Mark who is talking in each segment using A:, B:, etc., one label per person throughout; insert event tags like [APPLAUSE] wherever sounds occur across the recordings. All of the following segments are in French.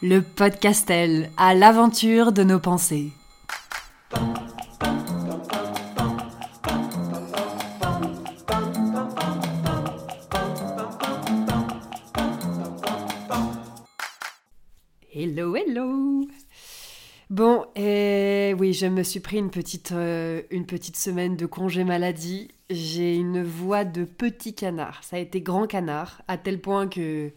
A: le podcastel à l'aventure de nos pensées. Hello, hello Bon, et oui, je me suis pris une petite, euh, une petite semaine de congé maladie. J'ai une voix de petit canard. Ça a été grand canard, à tel point que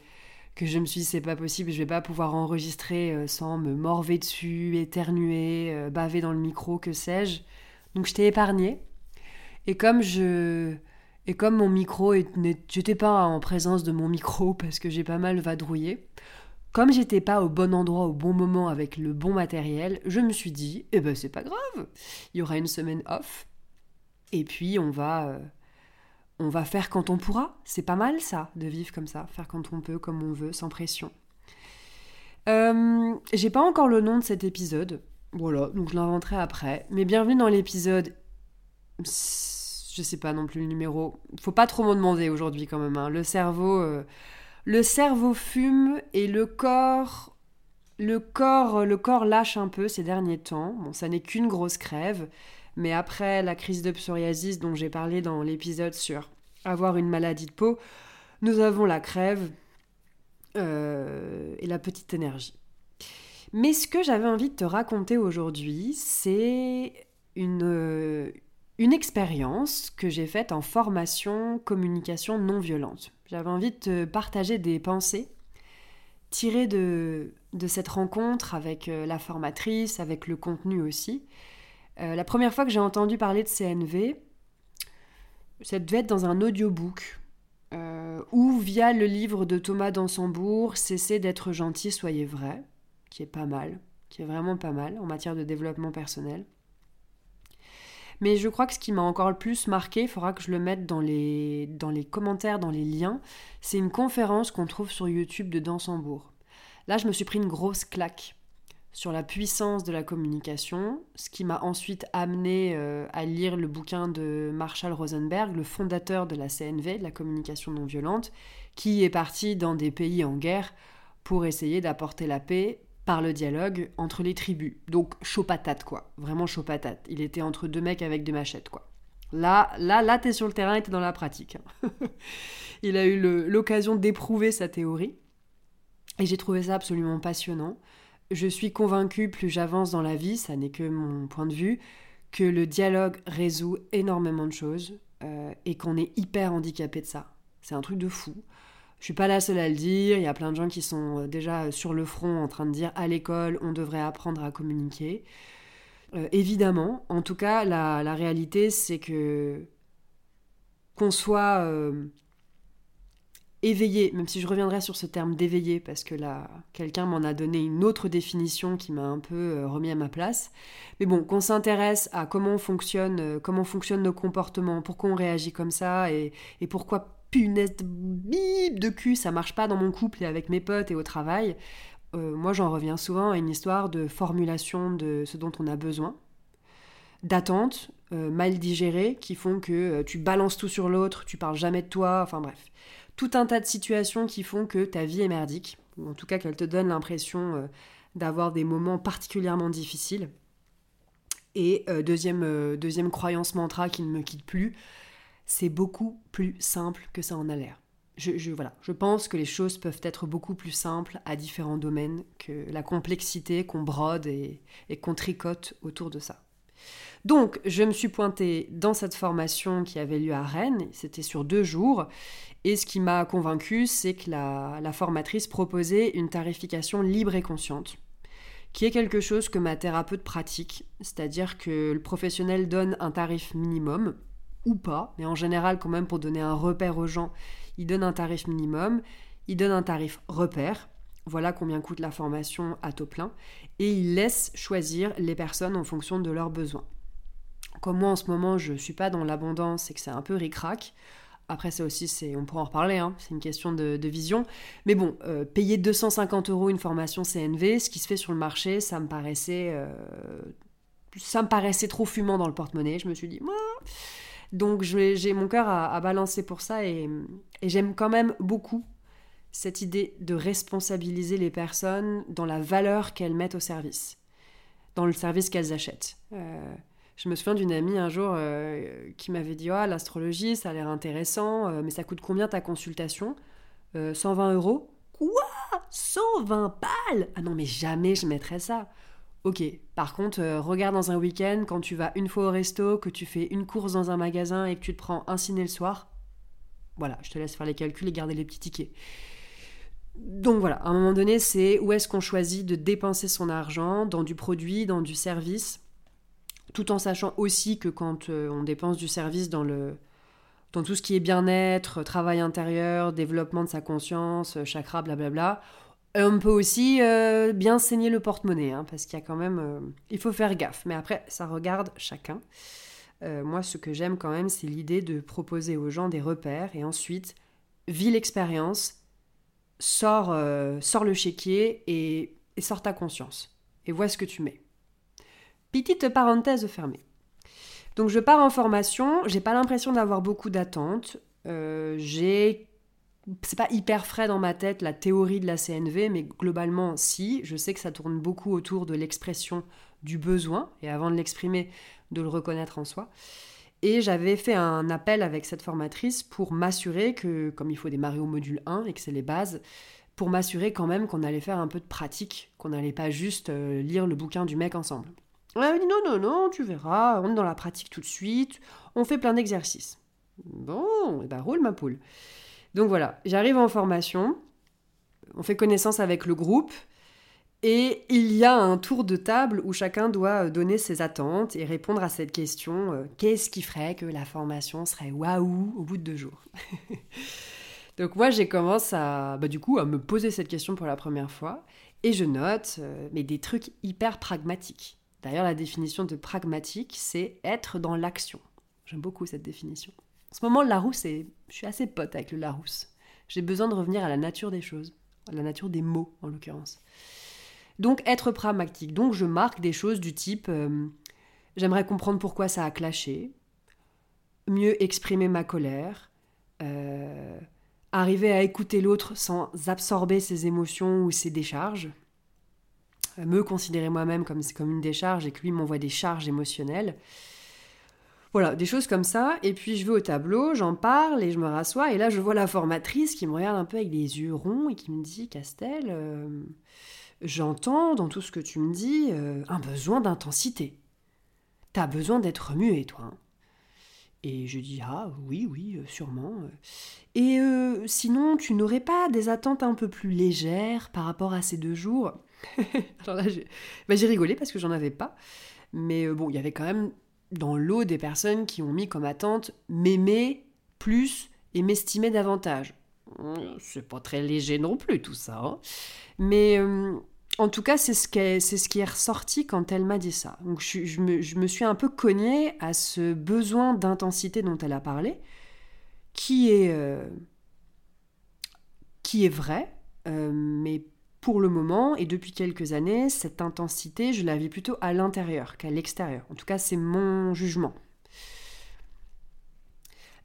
A: que je me suis dit c'est pas possible, je vais pas pouvoir enregistrer euh, sans me morver dessus, éternuer, euh, baver dans le micro, que sais-je. Donc je t'ai épargné. Et comme je et comme mon micro j'étais pas en présence de mon micro [LAUGHS] parce que j'ai pas mal vadrouillé. Comme j'étais pas au bon endroit au bon moment avec le bon matériel, je me suis dit eh ben c'est pas grave. Il y aura une semaine off et puis on va euh, on va faire quand on pourra. C'est pas mal ça, de vivre comme ça, faire quand on peut, comme on veut, sans pression. Euh, j'ai pas encore le nom de cet épisode. Voilà, donc je l'inventerai après. Mais bienvenue dans l'épisode. Je sais pas non plus le numéro. Faut pas trop m'en demander aujourd'hui quand même. Hein. Le cerveau. Euh, le cerveau fume et le corps. Le corps, le corps lâche un peu ces derniers temps. Bon, ça n'est qu'une grosse crève. Mais après la crise de psoriasis dont j'ai parlé dans l'épisode sur avoir une maladie de peau, nous avons la crève euh, et la petite énergie. Mais ce que j'avais envie de te raconter aujourd'hui, c'est une, euh, une expérience que j'ai faite en formation communication non violente. J'avais envie de te partager des pensées tirées de, de cette rencontre avec euh, la formatrice, avec le contenu aussi, euh, la première fois que j'ai entendu parler de CNV, ça devait être dans un audiobook euh, ou via le livre de Thomas Dansembourg, Cessez d'être gentil, soyez vrai, qui est pas mal, qui est vraiment pas mal en matière de développement personnel. Mais je crois que ce qui m'a encore le plus marqué, il faudra que je le mette dans les, dans les commentaires, dans les liens, c'est une conférence qu'on trouve sur YouTube de Dansembourg. Là, je me suis pris une grosse claque sur la puissance de la communication, ce qui m'a ensuite amené euh, à lire le bouquin de Marshall Rosenberg, le fondateur de la CNV, de la communication non violente, qui est parti dans des pays en guerre pour essayer d'apporter la paix par le dialogue entre les tribus. Donc chaud patate quoi, vraiment chaud patate. Il était entre deux mecs avec des machettes quoi. Là, là, là, t'es sur le terrain et t'es dans la pratique. Hein. [LAUGHS] Il a eu l'occasion d'éprouver sa théorie et j'ai trouvé ça absolument passionnant je suis convaincue, plus j'avance dans la vie, ça n'est que mon point de vue, que le dialogue résout énormément de choses euh, et qu'on est hyper handicapé de ça. C'est un truc de fou. Je suis pas la seule à le dire, il y a plein de gens qui sont euh, déjà sur le front en train de dire à l'école on devrait apprendre à communiquer. Euh, évidemment, en tout cas, la, la réalité c'est que qu'on soit éveillé, même si je reviendrai sur ce terme d'éveillé, parce que là, quelqu'un m'en a donné une autre définition qui m'a un peu euh, remis à ma place. Mais bon, qu'on s'intéresse à comment fonctionne, euh, comment fonctionnent nos comportements, pourquoi on réagit comme ça, et, pourquoi punaise bip de cul, ça marche pas dans mon couple et avec mes potes et au travail. Euh, moi, j'en reviens souvent à une histoire de formulation de ce dont on a besoin, d'attentes mal digérées qui font que tu balances tout sur l'autre, tu parles jamais de toi, enfin bref tout un tas de situations qui font que ta vie est merdique, ou en tout cas qu'elle te donne l'impression euh, d'avoir des moments particulièrement difficiles. Et euh, deuxième, euh, deuxième croyance mantra qui ne me quitte plus, c'est beaucoup plus simple que ça en a l'air. Je, voilà, je pense que les choses peuvent être beaucoup plus simples à différents domaines que la complexité qu'on brode et qu'on tricote autour de ça. Donc, je me suis pointée dans cette formation qui avait lieu à Rennes, c'était sur deux jours, et ce qui m'a convaincue, c'est que la, formatrice proposait une tarification libre et consciente, qui est quelque chose que ma thérapeute pratique, c'est-à-dire que le professionnel donne un tarif minimum, ou pas, mais en général quand même pour donner un repère aux gens, il donne un tarif minimum, il donne un tarif repère, voilà combien coûte la formation à taux plein, et il laisse choisir les personnes en fonction de leurs besoins. Comme moi en ce moment je suis pas dans l'abondance et que c'est un peu ric-rac, après, ça aussi, c'est, on pourra en reparler, hein, c'est une question de, vision. Mais bon, euh, payer 250 euros une formation CNV, ce qui se fait sur le marché, ça me paraissait, euh, ça me paraissait trop fumant dans le porte-monnaie. Je me suis dit, donc j'ai mon cœur à, balancer pour ça et, j'aime quand même beaucoup cette idée de responsabiliser les personnes dans la valeur qu'elles mettent au service, dans le service qu'elles achètent. Euh, je me souviens d'une amie un jour euh, qui m'avait dit Ah, l'astrologie, ça a l'air intéressant, euh, mais ça coûte combien ta consultation? 120 euros. Quoi? 120 balles? Ah non, mais jamais je mettrais ça. Ok, par contre, regarde dans un week-end, quand tu vas une fois au resto, que tu fais une course dans un magasin et que tu te prends un ciné le soir, voilà, je te laisse faire les calculs et garder les petits tickets. Donc voilà, à un moment donné, c'est où est-ce qu'on choisit de dépenser son argent? Dans du produit, dans du service, tout en sachant aussi que quand euh, on dépense du service dans le dans tout ce qui est bien-être, travail intérieur, développement de sa conscience, chakra, blablabla, on peut aussi euh, bien saigner le porte-monnaie, hein, parce qu'il y a quand même... Euh, il faut faire gaffe, mais après, ça regarde chacun. moi, ce que j'aime quand même, c'est l'idée de proposer aux gens des repères, et ensuite, vis l'expérience, sors, euh, le chéquier et, sors ta conscience. Et vois ce que tu mets. Petite parenthèse fermée. Donc je pars en formation, j'ai pas l'impression d'avoir beaucoup d'attentes. Euh, j'ai c'est pas hyper frais dans ma tête la théorie de la CNV, mais globalement, si. Je sais que ça tourne beaucoup autour de l'expression du besoin, et avant de l'exprimer, de le reconnaître en soi. Et j'avais fait un appel avec cette formatrice pour m'assurer que, comme il faut démarrer au module 1 et que c'est les bases, pour m'assurer quand même qu'on allait faire un peu de pratique, qu'on n'allait pas juste euh, lire le bouquin du mec ensemble. Elle dit non, non, non, tu verras, on est dans la pratique tout de suite, on fait plein d'exercices. Bon, et eh ben roule ma poule. Donc voilà, j'arrive en formation, on fait connaissance avec le groupe, et il y a un tour de table où chacun doit euh, donner ses attentes et répondre à cette question euh, qu'est-ce qui ferait que la formation serait waouh au bout de deux jours? [LAUGHS] Donc moi j'ai commencé à bah, du coup à me poser cette question pour la première fois et je note euh, mais des trucs hyper pragmatiques. D'ailleurs la définition de pragmatique c'est être dans l'action. J'aime beaucoup cette définition. En ce moment le Larousse je suis assez pote avec le Larousse. J'ai besoin de revenir à la nature des choses, à la nature des mots en l'occurrence. Donc être pragmatique. Donc je marque des choses du type euh, j'aimerais comprendre pourquoi ça a clashé, mieux exprimer ma colère, euh, arriver à écouter l'autre sans absorber ses émotions ou ses décharges, me considérer moi-même comme, comme une décharge et que lui m'envoie des charges émotionnelles. Voilà, des choses comme ça. Et puis je vais au tableau, j'en parle et je me rassois. Et là, je vois la formatrice qui me regarde un peu avec des yeux ronds et qui me dit Castel, j'entends dans tout ce que tu me dis euh, un besoin d'intensité. T'as besoin d'être remué, toi. Hein. Et je dis ah oui oui euh, sûrement. Et euh, sinon tu n'aurais pas des attentes un peu plus légères par rapport à ces deux jours? [LAUGHS] bah, j'ai rigolé parce que j'en avais pas. Mais bon il y avait quand même dans l'eau des personnes qui ont mis comme attente m'aimer plus et m'estimer davantage. C'est pas très léger non plus tout ça. Hein. Mais en tout cas, c'est ce, qui est, ce qui est ressorti quand elle m'a dit ça. Donc je, me, suis un peu cognée à ce besoin d'intensité dont elle a parlé, qui est, euh, qui est vrai, euh, mais pour le moment et depuis quelques années, cette intensité, je la vis plutôt à l'intérieur qu'à l'extérieur. En tout cas, c'est mon jugement.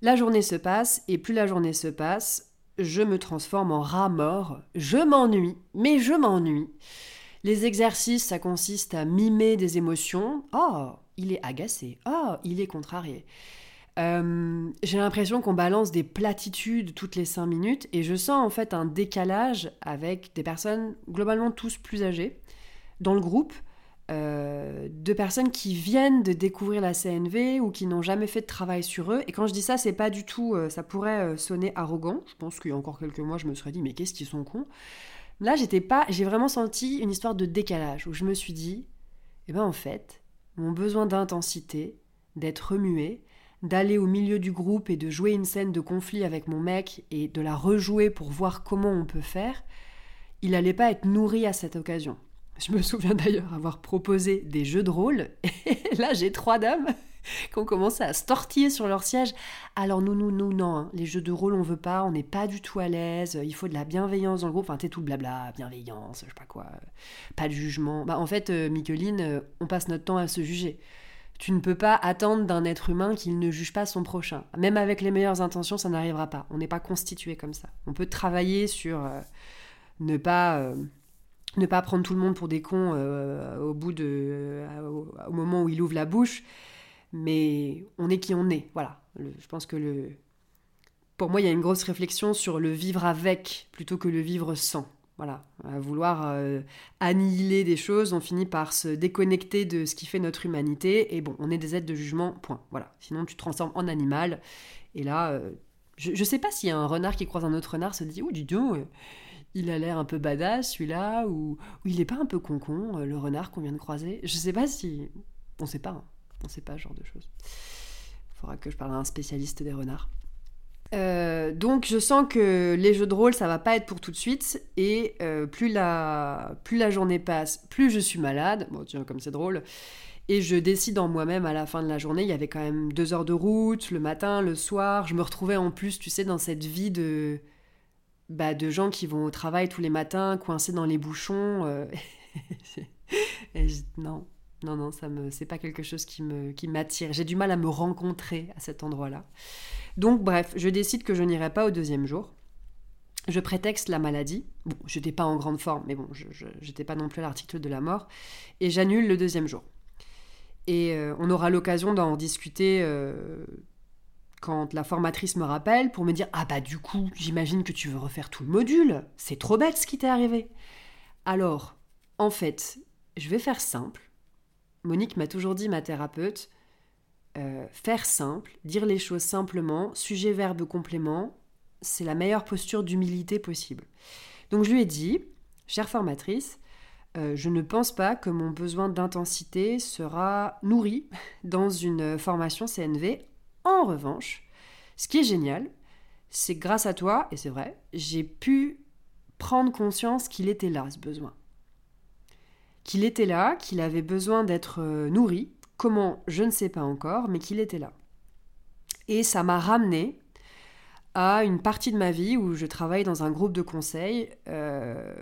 A: La journée se passe, et plus la journée se passe, je me transforme en rat mort. Je m'ennuie, mais je m'ennuie. Les exercices, ça consiste à mimer des émotions. Oh, il est agacé. Oh, il est contrarié. Euh, j'ai l'impression qu'on balance des platitudes toutes les cinq minutes et je sens en fait un décalage avec des personnes globalement tous plus âgées dans le groupe euh, de personnes qui viennent de découvrir la CNV ou qui n'ont jamais fait de travail sur eux. Et quand je dis ça, c'est pas du tout, euh, ça pourrait sonner arrogant. Je pense qu'il y a encore quelques mois, je me serais dit, mais qu'est-ce qu'ils sont cons? Là, j'étais pas, j'ai vraiment senti une histoire de décalage où je me suis dit, eh ben en fait, mon besoin d'intensité, d'être remué, d'aller au milieu du groupe et de jouer une scène de conflit avec mon mec et de la rejouer pour voir comment on peut faire, il allait pas être nourri à cette occasion. Je me souviens d'ailleurs avoir proposé des jeux de rôle. Et [LAUGHS] là, j'ai trois dames [LAUGHS] qui ont commencé à se tortiller sur leur siège. Alors, nous, nous, nous, non, hein. les jeux de rôle, on veut pas, on n'est pas du tout à l'aise, il faut de la bienveillance dans le groupe. Enfin, t'es tout blabla, bienveillance, je sais pas quoi, pas de jugement. Bah, en fait, euh, Micheline, euh, on passe notre temps à se juger. Tu ne peux pas attendre d'un être humain qu'il ne juge pas son prochain. Même avec les meilleures intentions, ça n'arrivera pas. On n'est pas constitué comme ça. On peut travailler sur euh, ne pas euh, ne pas prendre tout le monde pour des cons euh, au, moment où il ouvre la bouche, mais on est qui on est. Voilà. je pense que le pour moi, il y a une grosse réflexion sur le vivre avec plutôt que le vivre sans. Voilà, à vouloir euh, annihiler des choses, on finit par se déconnecter de ce qui fait notre humanité. Et bon, on est des êtres de jugement, point. Voilà. Sinon, tu te transformes en animal. Et là, euh, je, ne sais pas s'il y a un renard qui croise un autre renard, se dit, oh, dis donc, euh, il a l'air un peu badass celui-là, ou, il est pas un peu con-con, le renard qu'on vient de croiser. Je sais pas si. On sait pas. Hein. On sait pas ce genre de choses. Faudra que je parle à un spécialiste des renards. Euh, donc je sens que les jeux de rôle ça va pas être pour tout de suite. Et euh, plus la plus la journée passe plus je suis malade. Bon tiens comme c'est drôle. Et je décide en moi-même à la fin de la journée il y avait quand même deux heures de route le matin le soir. Je me retrouvais en plus tu sais dans cette vie de bah, de gens qui vont au travail tous les matins coincés dans les bouchons euh, [LAUGHS] et non non non ça me c'est pas quelque chose qui m'attire j'ai du mal à me rencontrer à cet endroit là donc bref, je décide que je n'irai pas au deuxième jour. Je prétexte la maladie. Bon, je n'étais pas en grande forme, mais bon, je pas non plus à l'article de la mort. Et j'annule le deuxième jour. Et euh, on aura l'occasion d'en discuter euh, quand la formatrice me rappelle pour me dire Ah bah du coup, j'imagine que tu veux refaire tout le module. C'est trop bête ce qui t'est arrivé. Alors, en fait, je vais faire simple. Monique m'a toujours dit, ma thérapeute, euh, faire simple, dire les choses simplement, sujet, verbe, complément, c'est la meilleure posture d'humilité possible. Donc je lui ai dit, chère formatrice, euh, je ne pense pas que mon besoin d'intensité sera nourri [LAUGHS] dans une formation CNV. En revanche, ce qui est génial, c'est grâce à toi, et c'est vrai, j'ai pu prendre conscience qu'il était là, ce besoin. Qu'il était là, qu'il avait besoin d'être euh, nourri, Comment Je ne sais pas encore, mais qu'il était là. Et ça m'a ramené à une partie de ma vie où je travaille dans un groupe de conseil. Euh,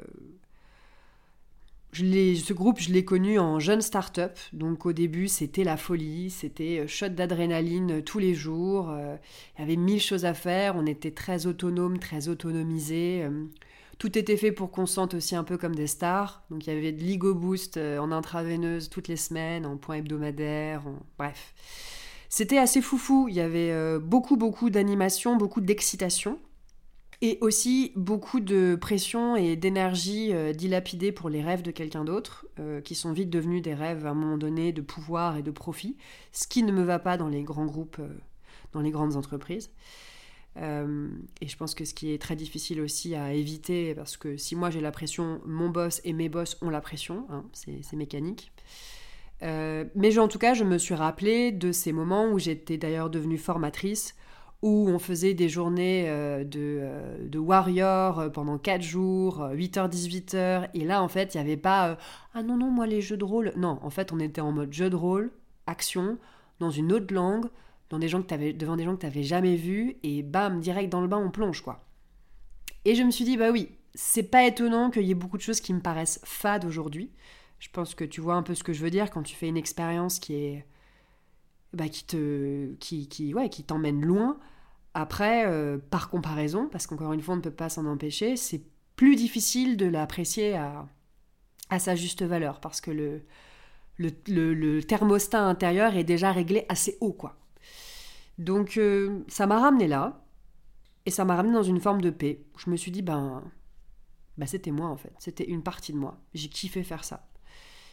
A: ce groupe, je l'ai connu en jeune start-up. Donc au début, c'était la folie, c'était euh, shot d'adrénaline tous les jours. Il y avait mille choses à faire, on était très autonome, très autonomisé. Tout était fait pour qu'on sente aussi un peu comme des stars. Donc il y avait de l'Igo Boost euh, en intraveineuse toutes les semaines, en point hebdomadaire, bref. C'était assez foufou, il y avait euh, beaucoup beaucoup d'animation, beaucoup d'excitation. Et aussi beaucoup de pression et d'énergie euh, dilapidée pour les rêves de quelqu'un d'autre, qui sont vite devenus des rêves à un moment donné de pouvoir et de profit, ce qui ne me va pas dans les grands groupes, dans les grandes entreprises. Euh, et je pense que ce qui est très difficile aussi à éviter, parce que si moi j'ai la pression, mon boss et mes boss ont la pression, hein, c'est mécanique. Euh, mais en tout cas, je me suis rappelé de ces moments où j'étais d'ailleurs devenue formatrice, où on faisait des journées euh, de, warrior pendant 4 jours, 8h, 18h, et là en fait, il n'y avait pas Ah non, non, moi les jeux de rôle. Non, en fait, on était en mode jeu de rôle, action, dans une autre langue, des gens que avais, devant des gens que tu n'avais jamais vus, et bam, direct dans le bain, on plonge, quoi. Et je me suis dit, bah oui, c'est pas étonnant qu'il y ait beaucoup de choses qui me paraissent fades aujourd'hui. Je pense que tu vois un peu ce que je veux dire quand tu fais une expérience qui est. Bah, qui te. qui, qui, ouais, qui t'emmène loin. Après, euh, par comparaison, parce qu'encore une fois, on ne peut pas s'en empêcher, c'est plus difficile de l'apprécier à, à sa juste valeur, parce que le, le, le, thermostat intérieur est déjà réglé assez haut, quoi. Donc euh, ça m'a ramené là, et ça m'a ramené dans une forme de paix. Je me suis dit, ben, ben c'était moi en fait, c'était une partie de moi. J'ai kiffé faire ça.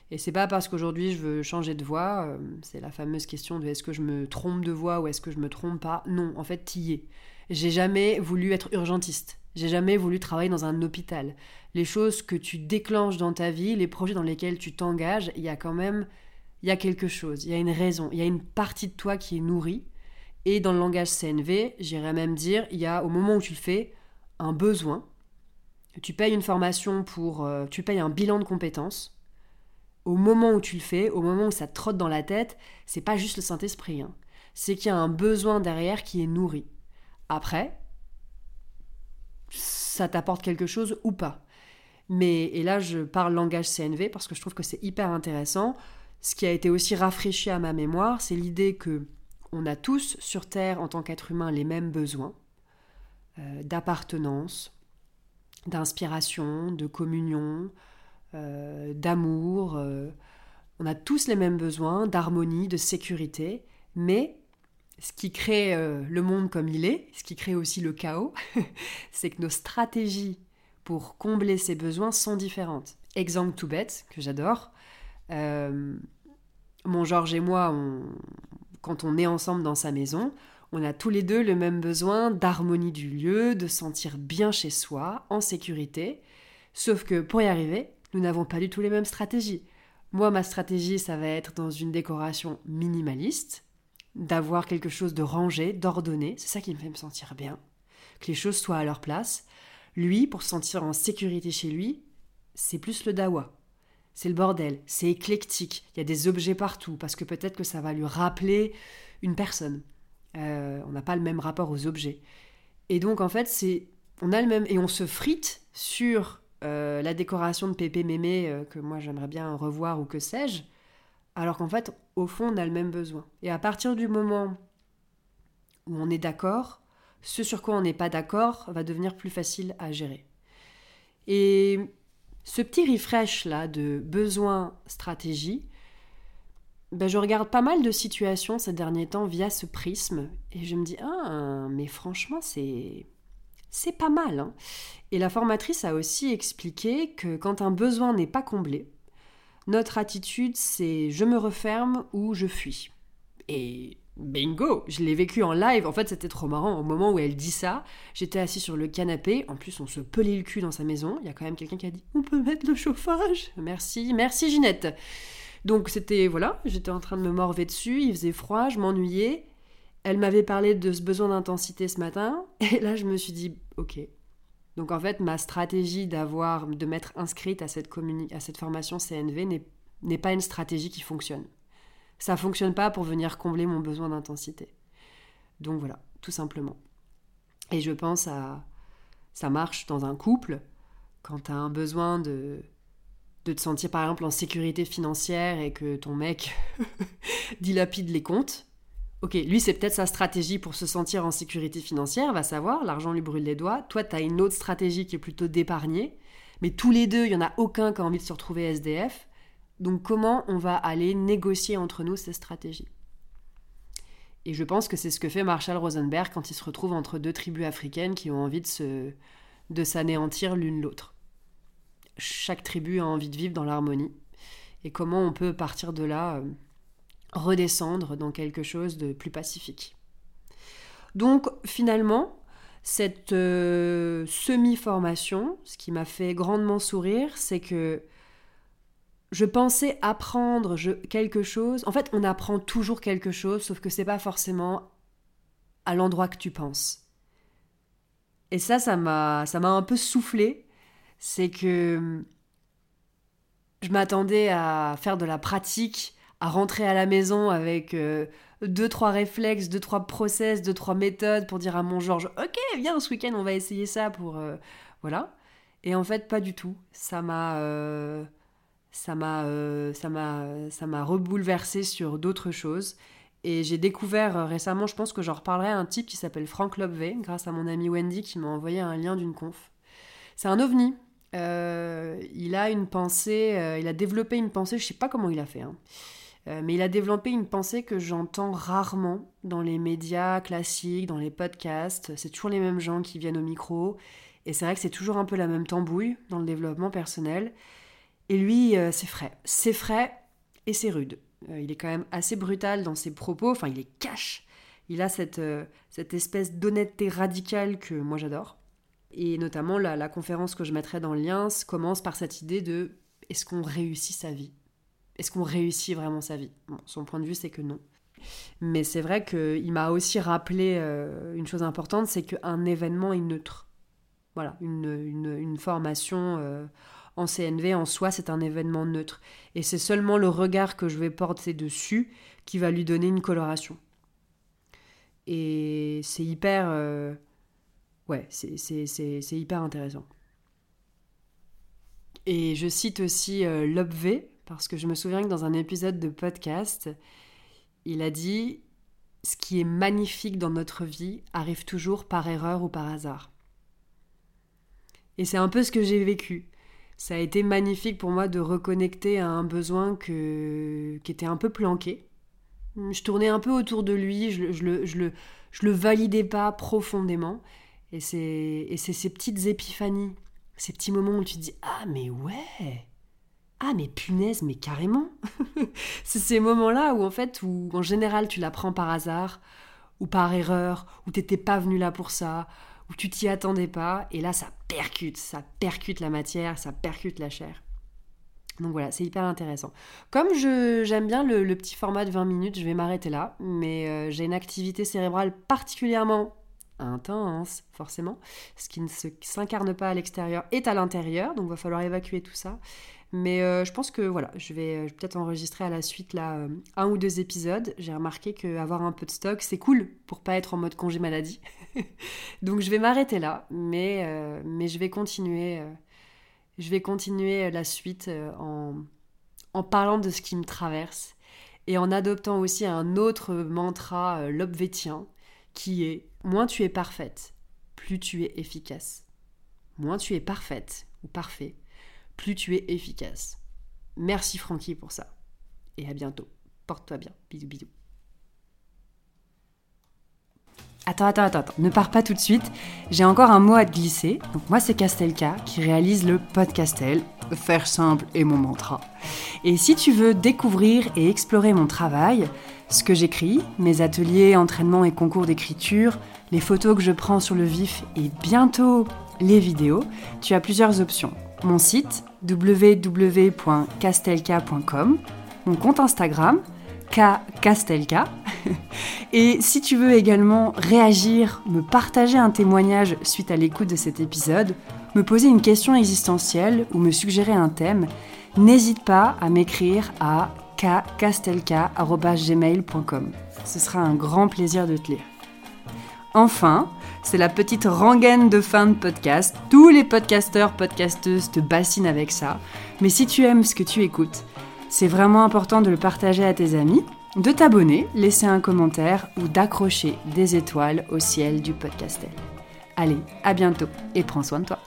A: Et c'est pas parce qu'aujourd'hui je veux changer de voix, euh, c'est la fameuse question de est-ce que je me trompe de voix ou est-ce que je me trompe pas? Non, en fait, t'y es. J'ai jamais voulu être urgentiste. J'ai jamais voulu travailler dans un hôpital. Les choses que tu déclenches dans ta vie, les projets dans lesquels tu t'engages, il y a quand même, il y a quelque chose, il y a une raison, il y a une partie de toi qui est nourrie et dans le langage CNV, j'irais même dire, il y a au moment où tu le fais, un besoin. Tu payes une formation pour... Euh, tu payes un bilan de compétences. Au moment où tu le fais, au moment où ça te trotte dans la tête, c'est pas juste le Saint-Esprit. Hein. C'est qu'il y a un besoin derrière qui est nourri. Après, ça t'apporte quelque chose ou pas. Mais, et là je parle langage CNV parce que je trouve que c'est hyper intéressant ce qui a été aussi rafraîchi à ma mémoire, c'est l'idée que on a tous sur Terre, en tant qu'être humain, les mêmes besoins euh, d'appartenance, d'inspiration, de communion, euh, d'amour. Euh, on a tous les mêmes besoins d'harmonie, de sécurité, mais ce qui crée le monde comme il est, ce qui crée aussi le chaos, [LAUGHS] c'est que nos stratégies pour combler ces besoins sont différentes. Exemple tout bête, que j'adore. mon Georges et moi, quand on est ensemble dans sa maison, on a tous les deux le même besoin d'harmonie du lieu, de sentir bien chez soi, en sécurité. Sauf que pour y arriver, nous n'avons pas du tout les mêmes stratégies. Moi, ma stratégie, ça va être dans une décoration minimaliste, d'avoir quelque chose de rangé, d'ordonné. C'est ça qui me fait me sentir bien. Que les choses soient à leur place. Lui, pour se sentir en sécurité chez lui, c'est plus le dawa. C'est le bordel, c'est éclectique, il y a des objets partout, parce que peut-être que ça va lui rappeler une personne. Euh, on n'a pas le même rapport aux objets. Et donc, en fait, c'est on a le même. Et on se frite sur euh, la décoration de Pépé Mémé euh, que moi j'aimerais bien revoir ou que sais-je, alors qu'en fait, au fond, on a le même besoin. Et à partir du moment où on est d'accord, ce sur quoi on n'est pas d'accord va devenir plus facile à gérer. Et ce petit refresh là de besoin stratégie, ben, je regarde pas mal de situations ces derniers temps via ce prisme et je me dis ah mais franchement c'est c'est pas mal. Hein. Et la formatrice a aussi expliqué que quand un besoin n'est pas comblé, notre attitude c'est je me referme ou je fuis. Et bingo, je l'ai vécu en live. En fait, c'était trop marrant. Au moment où elle dit ça, j'étais assis sur le canapé. En plus, on se pelait le cul dans sa maison. Il y a quand même quelqu'un qui a dit On peut mettre le chauffage Merci, merci Ginette. Donc c'était, voilà, j'étais en train de me morver dessus, il faisait froid, je m'ennuyais. Elle m'avait parlé de ce besoin d'intensité ce matin, [LAUGHS] et là je me suis dit, ok. Donc en fait, ma stratégie d'avoir, de m'être inscrite à cette, à cette formation CNV n'est pas une stratégie qui fonctionne. Ça fonctionne pas pour venir combler mon besoin d'intensité. Donc voilà, tout simplement. Et je pense à. Ça marche dans un couple, quand tu as un besoin de de te sentir par exemple en sécurité financière et que ton mec [LAUGHS] dilapide les comptes. Ok, lui c'est peut-être sa stratégie pour se sentir en sécurité financière, va savoir, l'argent lui brûle les doigts. Toi tu as une autre stratégie qui est plutôt d'épargner. Mais tous les deux, il n'y en a aucun qui a envie de se retrouver SDF. Donc comment on va aller négocier entre nous ces stratégies? Et je pense que c'est ce que fait Marshall Rosenberg quand il se retrouve entre deux tribus africaines qui ont envie de s'anéantir l'une l'autre. Chaque tribu a envie de vivre dans l'harmonie. Et comment on peut partir de là euh, redescendre dans quelque chose de plus pacifique? Donc finalement, cette euh, semi-formation, ce qui m'a fait grandement sourire, c'est que je pensais apprendre quelque chose. En fait, on apprend toujours quelque chose, sauf que c'est pas forcément à l'endroit que tu penses. Et ça, ça m'a, un peu soufflé c'est que je m'attendais à faire de la pratique, à rentrer à la maison avec euh, deux, trois réflexes, deux, trois process, deux, trois méthodes pour dire à mon Georges Ok, viens, ce week-end, on va essayer ça pour. Euh, voilà. Et en fait, pas du tout. Ça m'a. Euh, ça m'a ça m'a ça m'a rebouleversé sur d'autres choses et j'ai découvert récemment je pense que j'en reparlerai un type qui s'appelle Frank Lobvé grâce à mon ami Wendy qui m'a envoyé un lien d'une conf c'est un ovni euh, il a une pensée, euh, il a développé une pensée, je sais pas comment il a fait, hein. euh, mais il a développé une pensée que j'entends rarement dans les médias classiques, dans les podcasts. C'est toujours les mêmes gens qui viennent au micro, et c'est vrai que c'est toujours un peu la même tambouille dans le développement personnel. Et lui, c'est frais, c'est frais et c'est rude. il est quand même assez brutal dans ses propos, enfin il est cash. Il a cette, cette espèce d'honnêteté radicale que moi j'adore. Et notamment, la, conférence que je mettrai dans le lien commence par cette idée de est-ce qu'on réussit sa vie? Est-ce qu'on réussit vraiment sa vie? Son point de vue, c'est que non. Mais c'est vrai qu'il m'a aussi rappelé euh, une chose importante, c'est qu'un événement est neutre. Voilà, une, formation euh, en CNV en soi, c'est un événement neutre. Et c'est seulement le regard que je vais porter dessus qui va lui donner une coloration. Et c'est hyper... Euh, ouais, c'est hyper intéressant. Et je cite aussi euh, Parce que je me souviens que dans un épisode de podcast, il a dit ce qui est magnifique dans notre vie arrive toujours par erreur ou par hasard. Et c'est un peu ce que j'ai vécu. Ça a été magnifique pour moi de reconnecter à un besoin que... qui était un peu planqué. Je tournais un peu autour de lui, je, je, le, je, le, je le validais pas profondément. Et c'est ces petites épiphanies, ces petits moments où tu te dis Ah, mais ouais Ah, mais punaise, mais carrément [LAUGHS] C'est ces moments-là où, en fait, où en général, tu l'apprends par hasard, ou par erreur, où t'étais pas venu là pour ça, où tu t'y attendais pas, et là, ça percute, ça percute la matière, ça percute la chair. Donc voilà, c'est hyper intéressant. Comme j'aime bien le, petit format de 20 minutes, je vais m'arrêter là, mais euh, j'ai une activité cérébrale particulièrement intense, forcément. Ce qui ne s'incarne pas à l'extérieur est à l'intérieur, donc il va falloir évacuer tout ça. Mais euh, je pense que voilà, je vais, peut-être enregistrer à la suite là euh, un ou deux épisodes. J'ai remarqué qu'avoir un peu de stock, c'est cool pour pas être en mode congé maladie. [LAUGHS] donc je vais m'arrêter là, mais, euh, mais je vais continuer. je vais continuer la suite en, en parlant de ce qui me traverse et en adoptant aussi un autre mantra lobvétien qui est moins tu es parfaite, plus tu es efficace. Moins tu es parfaite ou parfait, plus tu es efficace. Merci Francky pour ça. Et à bientôt. Porte-toi bien. Bisous bisous. Attends, attends, attends, ne pars pas tout de suite. J'ai encore un mot à te glisser. Moi c'est Castelka qui réalise le podcastel. Faire simple est mon mantra. Et si tu veux découvrir et explorer mon travail, ce que j'écris, mes ateliers, entraînements et concours d'écriture, les photos que je prends sur le vif et bientôt les vidéos, tu as plusieurs options. Mon site www.castelka.com, mon compte Instagram kkastelka. [LAUGHS] et si tu veux également réagir, me partager un témoignage suite à l'écoute de cet épisode, me poser une question existentielle ou me suggérer un thème, n'hésite pas à m'écrire à kkastelka.gmail.com. Ce sera un grand plaisir de te lire. Enfin, c'est la petite rengaine de fin de podcast. Tous les podcasteurs, podcasteuses te bassinent avec ça. Mais si tu aimes ce que tu écoutes, c'est vraiment important de le partager à tes amis, de t'abonner, laisser un commentaire ou d'accrocher des étoiles au ciel du podcastel. Allez, à bientôt et prends soin de toi.